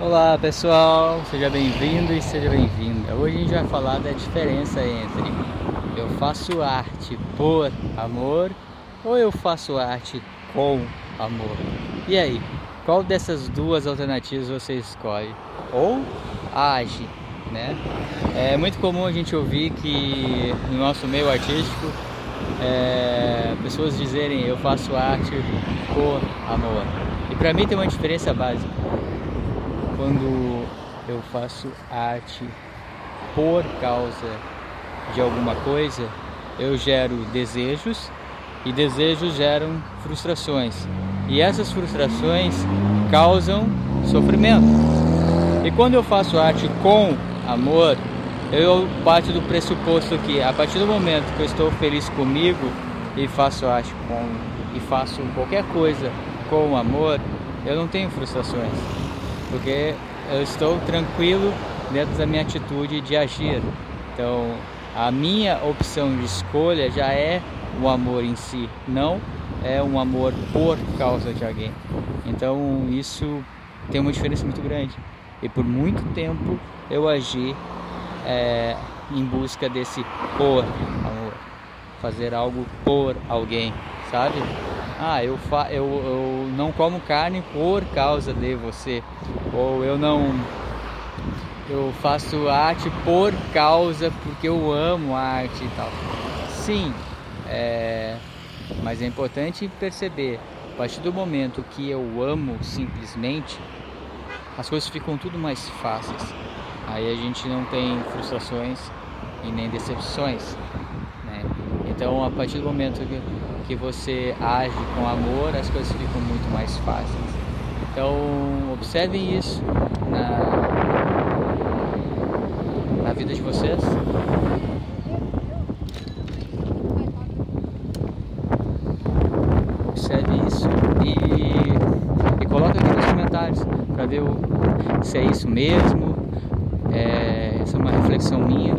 Olá pessoal, seja bem-vindo e seja bem-vinda. Hoje a gente vai falar da diferença entre eu faço arte por amor ou eu faço arte com amor. E aí, qual dessas duas alternativas você escolhe? Ou age, né? É muito comum a gente ouvir que no nosso meio artístico é, pessoas dizerem eu faço arte por amor. E para mim tem uma diferença básica quando eu faço arte por causa de alguma coisa, eu gero desejos e desejos geram frustrações. E essas frustrações causam sofrimento. E quando eu faço arte com amor, eu parto do pressuposto que a partir do momento que eu estou feliz comigo e faço arte com e faço qualquer coisa com amor, eu não tenho frustrações porque eu estou tranquilo dentro da minha atitude de agir. Então, a minha opção de escolha já é o amor em si, não é um amor por causa de alguém. Então, isso tem uma diferença muito grande. E por muito tempo eu agi é, em busca desse por amor, fazer algo por alguém, sabe? ah, eu, fa eu, eu não como carne por causa de você, ou eu não eu faço arte por causa porque eu amo arte e tal. Sim, é, mas é importante perceber, a partir do momento que eu amo simplesmente, as coisas ficam tudo mais fáceis. Aí a gente não tem frustrações e nem decepções. Então, a partir do momento que que você age com amor, as coisas ficam muito mais fáceis. Então, observem isso na, na vida de vocês. Observe isso e, e aqui nos comentários para ver o, se é isso mesmo. É, essa é uma reflexão minha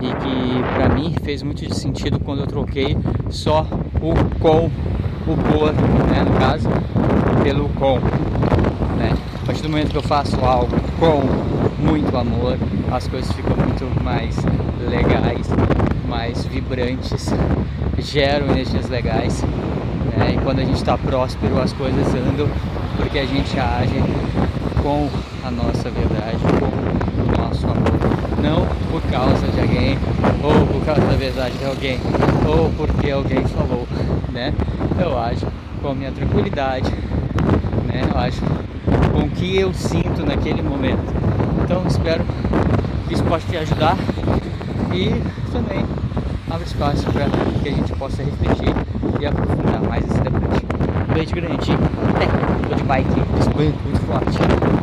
e que para mim fez muito sentido quando eu troquei só o com o por, né, no caso, pelo com. Né? A partir do momento que eu faço algo com muito amor, as coisas ficam muito mais legais, mais vibrantes, geram energias legais. Né? E quando a gente está próspero, as coisas andam porque a gente age com a nossa verdade, com o nosso amor. Não por causa de alguém, ou por causa da verdade de alguém, ou porque alguém falou, né? Eu acho com a minha tranquilidade, né? Eu acho com o que eu sinto naquele momento. Então espero que isso possa te ajudar e também abre espaço para que a gente possa refletir e aprofundar mais esse debate. Beijo grande, até, tô de bike, muito forte.